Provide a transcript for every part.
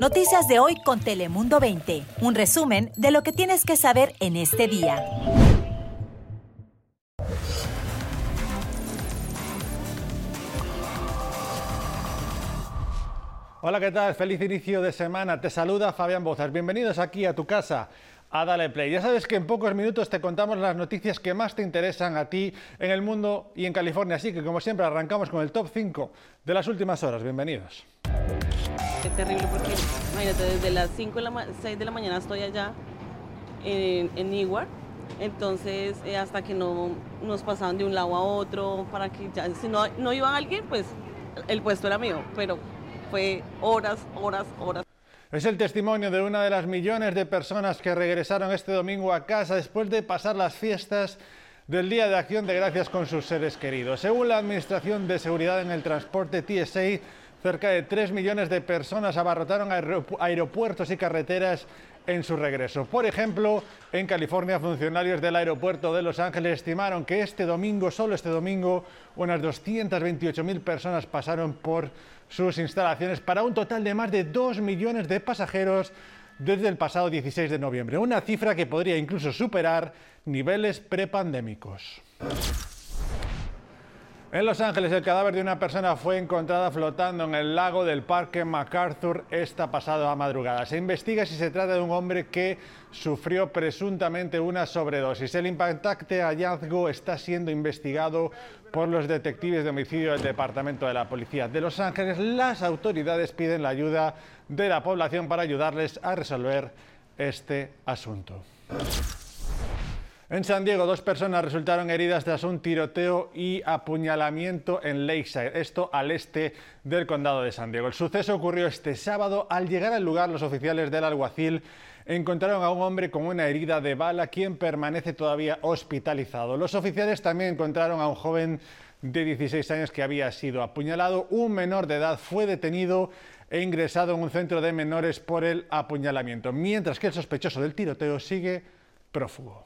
Noticias de hoy con Telemundo 20. Un resumen de lo que tienes que saber en este día. Hola, ¿qué tal? Feliz inicio de semana. Te saluda Fabián Bozas. Bienvenidos aquí a tu casa a Dale Play. Ya sabes que en pocos minutos te contamos las noticias que más te interesan a ti en el mundo y en California. Así que, como siempre, arrancamos con el top 5 de las últimas horas. Bienvenidos. Qué terrible porque, imagínate, desde las 5 de la 6 de la mañana estoy allá en, en Newark. Entonces, eh, hasta que no nos pasaban de un lado a otro, para que ya, si no, no iba alguien, pues el puesto era mío. Pero fue horas, horas, horas. Es el testimonio de una de las millones de personas que regresaron este domingo a casa después de pasar las fiestas del Día de Acción de Gracias con sus seres queridos. Según la Administración de Seguridad en el Transporte TSA, cerca de 3 millones de personas abarrotaron aeropuertos y carreteras en su regreso. Por ejemplo, en California, funcionarios del aeropuerto de Los Ángeles estimaron que este domingo, solo este domingo, unas 228.000 personas pasaron por sus instalaciones para un total de más de 2 millones de pasajeros desde el pasado 16 de noviembre, una cifra que podría incluso superar niveles prepandémicos. En Los Ángeles, el cadáver de una persona fue encontrada flotando en el lago del Parque MacArthur esta pasada madrugada. Se investiga si se trata de un hombre que sufrió presuntamente una sobredosis. El impactante hallazgo está siendo investigado por los detectives de homicidio del Departamento de la Policía de Los Ángeles. Las autoridades piden la ayuda de la población para ayudarles a resolver este asunto. En San Diego, dos personas resultaron heridas tras un tiroteo y apuñalamiento en Lakeside, esto al este del condado de San Diego. El suceso ocurrió este sábado. Al llegar al lugar, los oficiales del alguacil encontraron a un hombre con una herida de bala, quien permanece todavía hospitalizado. Los oficiales también encontraron a un joven de 16 años que había sido apuñalado. Un menor de edad fue detenido e ingresado en un centro de menores por el apuñalamiento, mientras que el sospechoso del tiroteo sigue prófugo.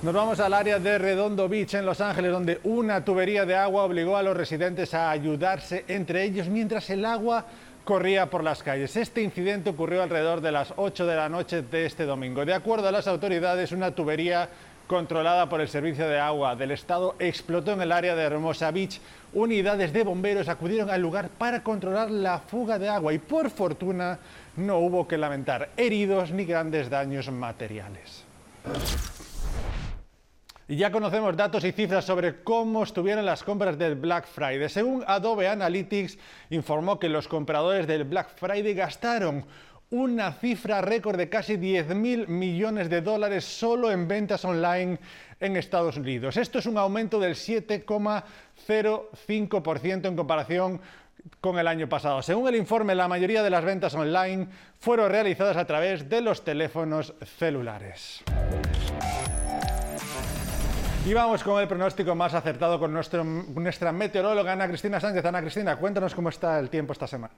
Nos vamos al área de Redondo Beach en Los Ángeles, donde una tubería de agua obligó a los residentes a ayudarse entre ellos mientras el agua corría por las calles. Este incidente ocurrió alrededor de las 8 de la noche de este domingo. De acuerdo a las autoridades, una tubería controlada por el Servicio de Agua del Estado explotó en el área de Hermosa Beach. Unidades de bomberos acudieron al lugar para controlar la fuga de agua y por fortuna no hubo que lamentar heridos ni grandes daños materiales. Y ya conocemos datos y cifras sobre cómo estuvieron las compras del Black Friday. Según Adobe Analytics, informó que los compradores del Black Friday gastaron una cifra récord de casi 10.000 millones de dólares solo en ventas online en Estados Unidos. Esto es un aumento del 7,05% en comparación con el año pasado. Según el informe, la mayoría de las ventas online fueron realizadas a través de los teléfonos celulares. Y vamos con el pronóstico más acertado con nuestra meteoróloga Ana Cristina Sánchez. Ana Cristina, cuéntanos cómo está el tiempo esta semana.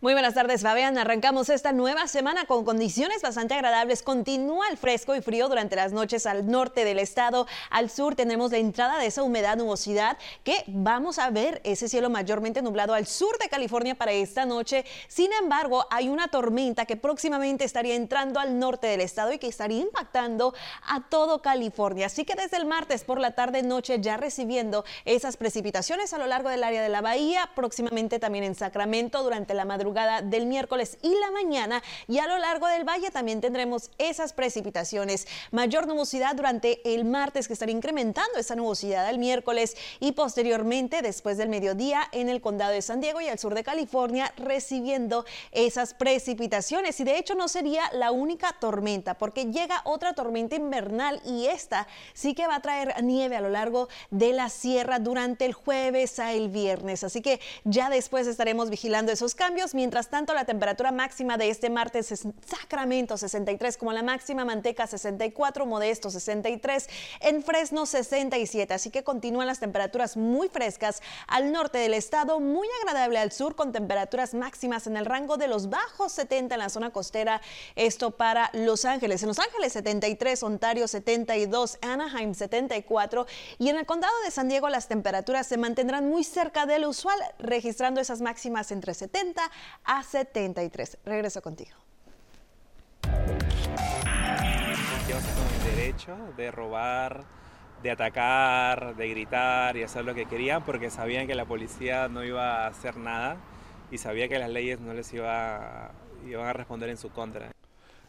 Muy buenas tardes, Fabián. Arrancamos esta nueva semana con condiciones bastante agradables. Continúa el fresco y frío durante las noches al norte del estado. Al sur tenemos la entrada de esa humedad, nubosidad, que vamos a ver ese cielo mayormente nublado al sur de California para esta noche. Sin embargo, hay una tormenta que próximamente estaría entrando al norte del estado y que estaría impactando a todo California. Así que desde el martes por la tarde-noche ya recibiendo esas precipitaciones a lo largo del área de la bahía, próximamente también en Sacramento durante la madrugada del miércoles y la mañana y a lo largo del valle también tendremos esas precipitaciones. Mayor nubosidad durante el martes que estará incrementando esa nubosidad al miércoles y posteriormente después del mediodía en el condado de San Diego y al sur de California recibiendo esas precipitaciones y de hecho no sería la única tormenta porque llega otra tormenta invernal y esta sí que va a traer nieve a lo largo de la sierra durante el jueves a el viernes. Así que ya después estaremos vigilando esos cambios. Mientras tanto, la temperatura máxima de este martes es Sacramento 63, como la máxima Manteca 64, Modesto 63, en Fresno 67. Así que continúan las temperaturas muy frescas al norte del estado, muy agradable al sur con temperaturas máximas en el rango de los bajos 70 en la zona costera. Esto para Los Ángeles. En Los Ángeles 73, Ontario 72, Anaheim 70 64 y en el condado de San Diego las temperaturas se mantendrán muy cerca del usual, registrando esas máximas entre 70 a 73. Regreso contigo. con el derecho de robar, de atacar, de gritar y hacer lo que querían porque sabían que la policía no iba a hacer nada y sabía que las leyes no les iba, iban a responder en su contra.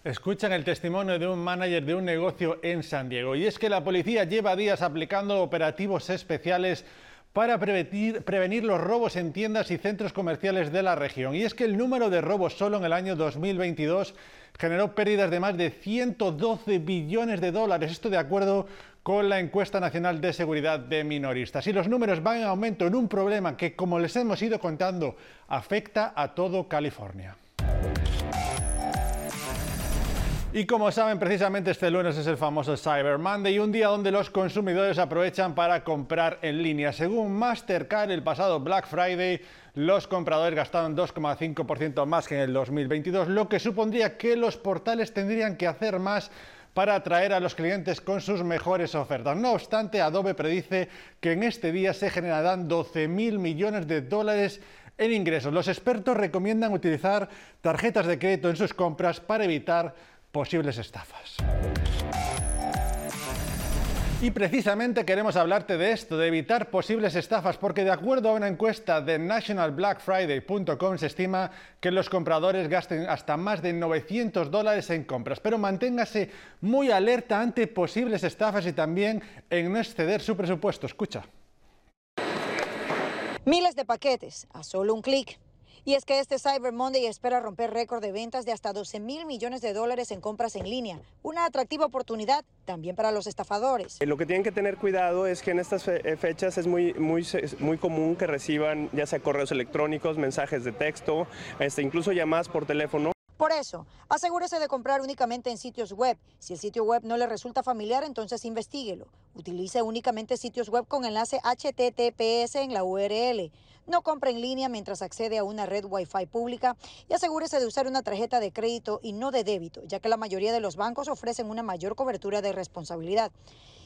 Escuchan el testimonio de un manager de un negocio en San Diego y es que la policía lleva días aplicando operativos especiales para prevenir, los robos en tiendas y centros comerciales de la región. Y es que el número de robos solo en el año 2022 generó pérdidas de más de 112 billones de dólares. Esto de acuerdo con la encuesta nacional de seguridad de minoristas. Y los números van en aumento en un problema que, como les hemos ido contando, afecta a todo California. Y como saben, precisamente este lunes es el famoso Cyber Monday, un día donde los consumidores aprovechan para comprar en línea. Según Mastercard, el pasado Black Friday, los compradores gastaron 2,5% más que en el 2022, lo que supondría que los portales tendrían que hacer más para atraer a los clientes con sus mejores ofertas. No obstante, Adobe predice que en este día se generarán 12.000 millones de dólares en ingresos. Los expertos recomiendan utilizar tarjetas de crédito en sus compras para evitar posibles estafas. Y precisamente queremos hablarte de esto, de evitar posibles estafas, porque de acuerdo a una encuesta de nationalblackfriday.com se estima que los compradores gasten hasta más de 900 dólares en compras. Pero manténgase muy alerta ante posibles estafas y también en no exceder su presupuesto. Escucha. Miles de paquetes a solo un clic. Y es que este Cyber Monday espera romper récord de ventas de hasta 12 mil millones de dólares en compras en línea. Una atractiva oportunidad también para los estafadores. Lo que tienen que tener cuidado es que en estas eh, fechas es muy, muy, muy común que reciban ya sea correos electrónicos, mensajes de texto, este, incluso llamadas por teléfono. Por eso, asegúrese de comprar únicamente en sitios web. Si el sitio web no le resulta familiar, entonces investiguelo. Utilice únicamente sitios web con enlace HTTPS en la URL. No compre en línea mientras accede a una red Wi-Fi pública y asegúrese de usar una tarjeta de crédito y no de débito, ya que la mayoría de los bancos ofrecen una mayor cobertura de responsabilidad.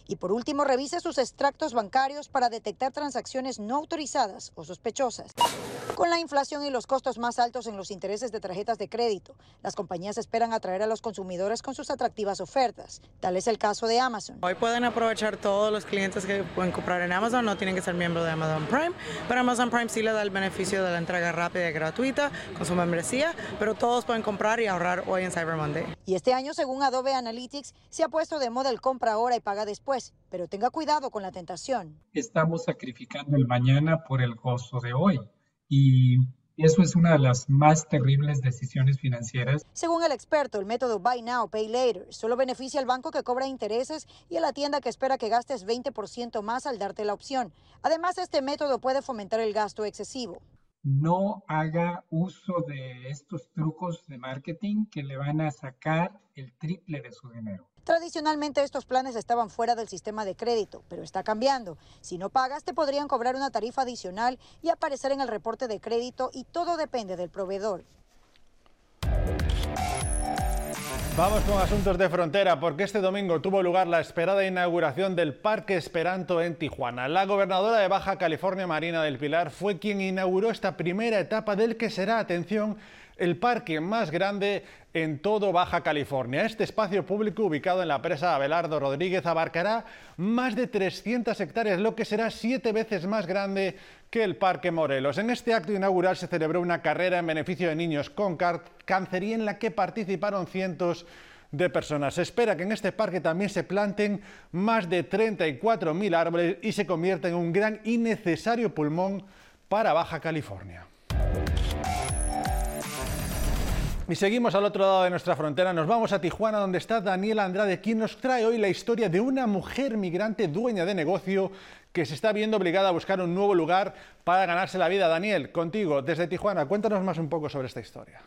Y por último, revise sus extractos bancarios para detectar transacciones no autorizadas o sospechosas. Con la inflación y los costos más altos en los intereses de tarjetas de crédito, las compañías esperan atraer a los consumidores con sus atractivas ofertas. Tal es el caso de Amazon. Hoy pueden aprovechar todos los clientes que pueden comprar en Amazon, no tienen que ser miembros de Amazon Prime, pero Amazon Prime sí le da el beneficio de la entrega rápida y gratuita con su membresía, pero todos pueden comprar y ahorrar hoy en Cyber Monday. Y este año, según Adobe Analytics, se ha puesto de moda el compra ahora y paga después, pero tenga cuidado con la tentación. Estamos sacrificando el mañana por el gozo de hoy y eso es una de las más terribles decisiones financieras. Según el experto, el método Buy Now, Pay Later solo beneficia al banco que cobra intereses y a la tienda que espera que gastes 20% más al darte la opción. Además, este método puede fomentar el gasto excesivo. No haga uso de estos trucos de marketing que le van a sacar el triple de su dinero. Tradicionalmente estos planes estaban fuera del sistema de crédito, pero está cambiando. Si no pagas, te podrían cobrar una tarifa adicional y aparecer en el reporte de crédito y todo depende del proveedor. Vamos con asuntos de frontera, porque este domingo tuvo lugar la esperada inauguración del Parque Esperanto en Tijuana. La gobernadora de Baja California, Marina del Pilar, fue quien inauguró esta primera etapa del que será, atención, el parque más grande en todo Baja California. Este espacio público ubicado en la presa Abelardo Rodríguez abarcará más de 300 hectáreas, lo que será siete veces más grande que el Parque Morelos. En este acto inaugural se celebró una carrera en beneficio de niños con cáncer y en la que participaron cientos de personas. Se espera que en este parque también se planten más de 34.000 árboles y se convierta en un gran y necesario pulmón para Baja California. Y seguimos al otro lado de nuestra frontera, nos vamos a Tijuana donde está Daniela Andrade, quien nos trae hoy la historia de una mujer migrante dueña de negocio que se está viendo obligada a buscar un nuevo lugar para ganarse la vida. Daniel, contigo, desde Tijuana, cuéntanos más un poco sobre esta historia.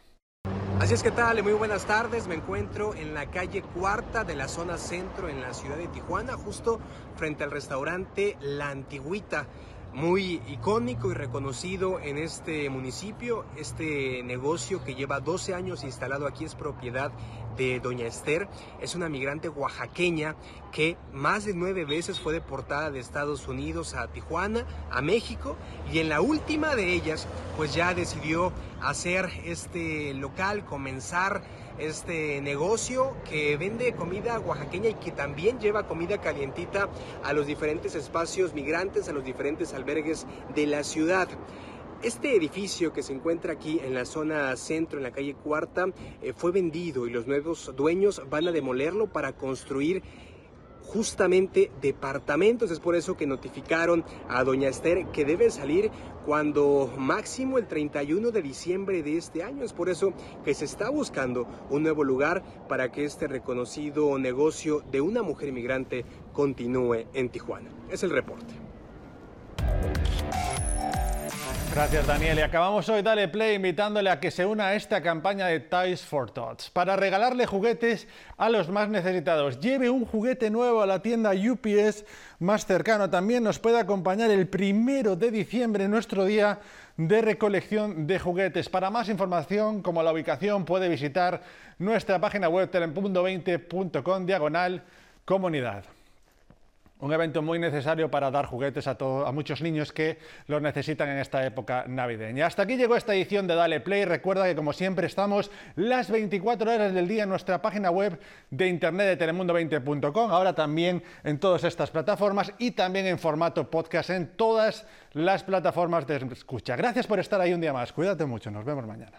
Así es que tal, muy buenas tardes. Me encuentro en la calle cuarta de la zona centro en la ciudad de Tijuana, justo frente al restaurante La Antigüita. Muy icónico y reconocido en este municipio. Este negocio que lleva 12 años instalado aquí es propiedad de Doña Esther. Es una migrante oaxaqueña que más de nueve veces fue deportada de Estados Unidos a Tijuana, a México, y en la última de ellas, pues ya decidió hacer este local, comenzar este negocio que vende comida oaxaqueña y que también lleva comida calientita a los diferentes espacios migrantes, a los diferentes albergues de la ciudad. Este edificio que se encuentra aquí en la zona centro, en la calle Cuarta, eh, fue vendido y los nuevos dueños van a demolerlo para construir justamente departamentos. Es por eso que notificaron a doña Esther que debe salir cuando máximo el 31 de diciembre de este año. Es por eso que se está buscando un nuevo lugar para que este reconocido negocio de una mujer inmigrante continúe en Tijuana. Es el reporte. Gracias Daniel. Y acabamos hoy Dale Play invitándole a que se una a esta campaña de Toys for Tots para regalarle juguetes a los más necesitados. Lleve un juguete nuevo a la tienda UPS más cercano. También nos puede acompañar el primero de diciembre, nuestro día de recolección de juguetes. Para más información, como la ubicación, puede visitar nuestra página web telempundo20.com diagonal comunidad. Un evento muy necesario para dar juguetes a, a, muchos niños que los necesitan en esta época navideña. Hasta aquí llegó esta edición de Dale Play. Recuerda que como siempre estamos las 24 horas del día en nuestra página web de internet de telemundo20.com, ahora también en todas estas plataformas y también en formato podcast en todas las plataformas de escucha. Gracias por estar ahí un día más. Cuídate mucho. Nos vemos mañana.